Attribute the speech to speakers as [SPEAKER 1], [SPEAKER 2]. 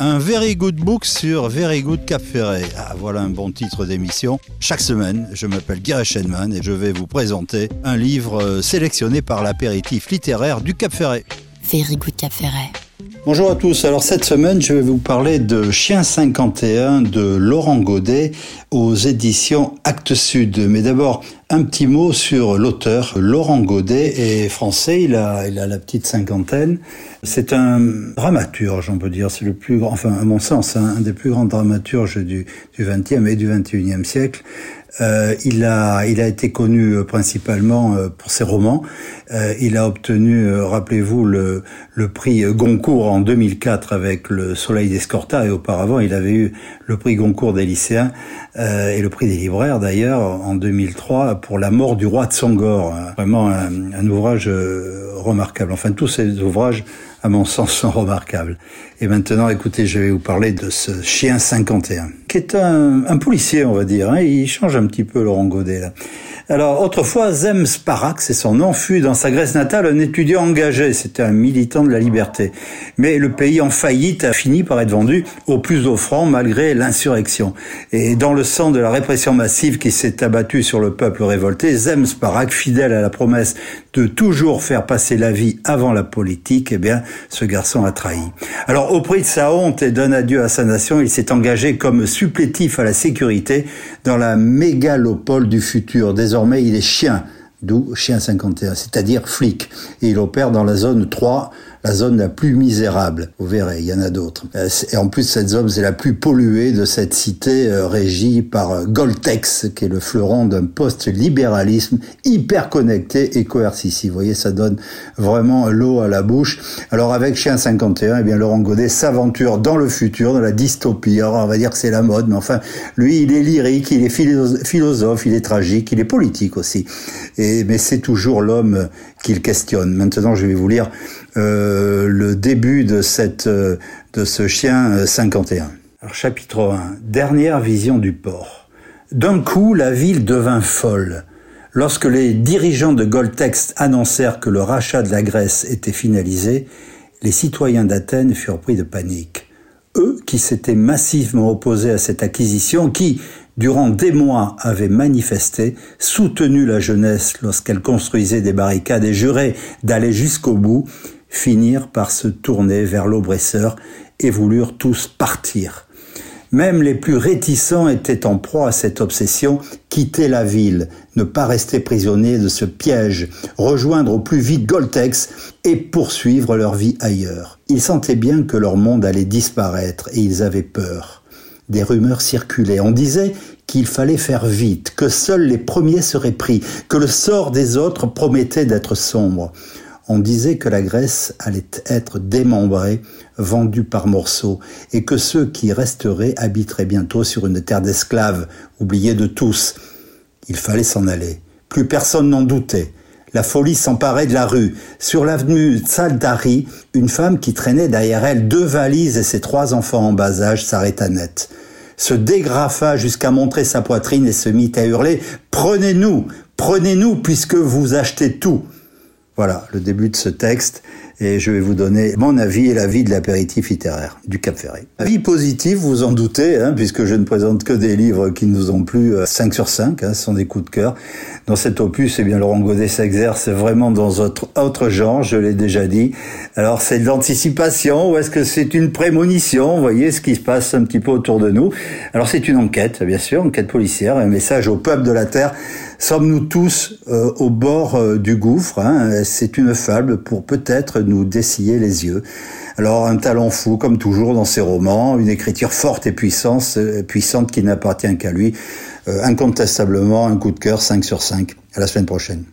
[SPEAKER 1] Un very good book sur Very Good Cap Ferret. Ah, voilà un bon titre d'émission. Chaque semaine, je m'appelle Gary Shenman et je vais vous présenter un livre euh, sélectionné par l'apéritif littéraire du Cap Ferret.
[SPEAKER 2] Very Good Cap Ferret.
[SPEAKER 1] Bonjour à tous. Alors cette semaine, je vais vous parler de Chien 51 de Laurent Godet aux éditions Actes Sud. Mais d'abord, un petit mot sur l'auteur. Laurent Godet est français, il a, il a la petite cinquantaine. C'est un dramaturge, on peut dire. C'est le plus grand, enfin à mon sens, un des plus grands dramaturges du, du 20e et du 21e siècle. Euh, il, a, il a été connu euh, principalement euh, pour ses romans. Euh, il a obtenu, rappelez-vous, le, le prix Goncourt en 2004 avec Le Soleil d'Escorta et auparavant il avait eu le prix Goncourt des lycéens et le prix des libraires d'ailleurs en 2003 pour La mort du roi de Songor. Vraiment un, un ouvrage remarquable. Enfin tous ces ouvrages à mon sens, sont remarquables. Et maintenant, écoutez, je vais vous parler de ce chien 51, qui est un, policier, on va dire. Hein. Il change un petit peu Laurent Godet, là. Alors, autrefois, Zem Sparak, c'est son nom, fut dans sa Grèce natale un étudiant engagé. C'était un militant de la liberté. Mais le pays en faillite a fini par être vendu au plus offrant malgré l'insurrection. Et dans le sang de la répression massive qui s'est abattue sur le peuple révolté, Zem Sparak, fidèle à la promesse de toujours faire passer la vie avant la politique, eh bien, ce garçon a trahi. Alors, au prix de sa honte et d'un adieu à sa nation, il s'est engagé comme supplétif à la sécurité dans la mégalopole du futur. Désormais, il est chien, d'où chien 51, c'est-à-dire flic. Et il opère dans la zone 3 la zone la plus misérable. Vous verrez, il y en a d'autres. Euh, et en plus, cette zone, c'est la plus polluée de cette cité euh, régie par euh, Goltex, qui est le fleuron d'un post-libéralisme hyper connecté et coercitif. Vous voyez, ça donne vraiment l'eau à la bouche. Alors avec Chien 51, eh bien Laurent Godet s'aventure dans le futur, dans la dystopie. Alors on va dire que c'est la mode, mais enfin, lui, il est lyrique, il est philosophe, il est tragique, il est politique aussi. Mais c'est toujours l'homme qu'il questionne. Maintenant, je vais vous lire euh, le début de, cette, euh, de ce chien 51. Euh, Alors, chapitre 1. Dernière vision du port. D'un coup, la ville devint folle. Lorsque les dirigeants de Goltex annoncèrent que le rachat de la Grèce était finalisé, les citoyens d'Athènes furent pris de panique. Eux qui s'étaient massivement opposés à cette acquisition, qui, durant des mois, avaient manifesté, soutenu la jeunesse lorsqu'elle construisait des barricades et jurait d'aller jusqu'au bout, finirent par se tourner vers l'oppresseur et voulurent tous partir. Même les plus réticents étaient en proie à cette obsession, quitter la ville, ne pas rester prisonniers de ce piège, rejoindre au plus vite Goltex et poursuivre leur vie ailleurs. Ils sentaient bien que leur monde allait disparaître et ils avaient peur. Des rumeurs circulaient. On disait qu'il fallait faire vite, que seuls les premiers seraient pris, que le sort des autres promettait d'être sombre on disait que la Grèce allait être démembrée, vendue par morceaux, et que ceux qui resteraient habiteraient bientôt sur une terre d'esclaves, oubliée de tous. Il fallait s'en aller. Plus personne n'en doutait. La folie s'emparait de la rue. Sur l'avenue Tsaldari, une femme qui traînait derrière elle deux valises et ses trois enfants en bas âge s'arrêta net. Se dégrafa jusqu'à montrer sa poitrine et se mit à hurler Prenez-nous Prenez-nous puisque vous achetez tout voilà le début de ce texte et je vais vous donner mon avis et l'avis de l'apéritif littéraire du Cap Ferré. Avis positif, vous en doutez, hein, puisque je ne présente que des livres qui nous ont plu 5 euh, sur 5, hein, ce sont des coups de cœur. Dans cet opus, eh bien, Laurent Godet s'exerce vraiment dans autre, autre genre, je l'ai déjà dit. Alors, c'est de l'anticipation ou est-ce que c'est une prémonition? Vous voyez ce qui se passe un petit peu autour de nous. Alors, c'est une enquête, bien sûr, enquête policière, un message au peuple de la Terre. Sommes-nous tous euh, au bord euh, du gouffre hein? C'est une fable pour peut-être nous dessiller les yeux. Alors un talent fou, comme toujours dans ses romans, une écriture forte et puissante, euh, puissante qui n'appartient qu'à lui. Euh, incontestablement, un coup de cœur 5 sur 5. À la semaine prochaine.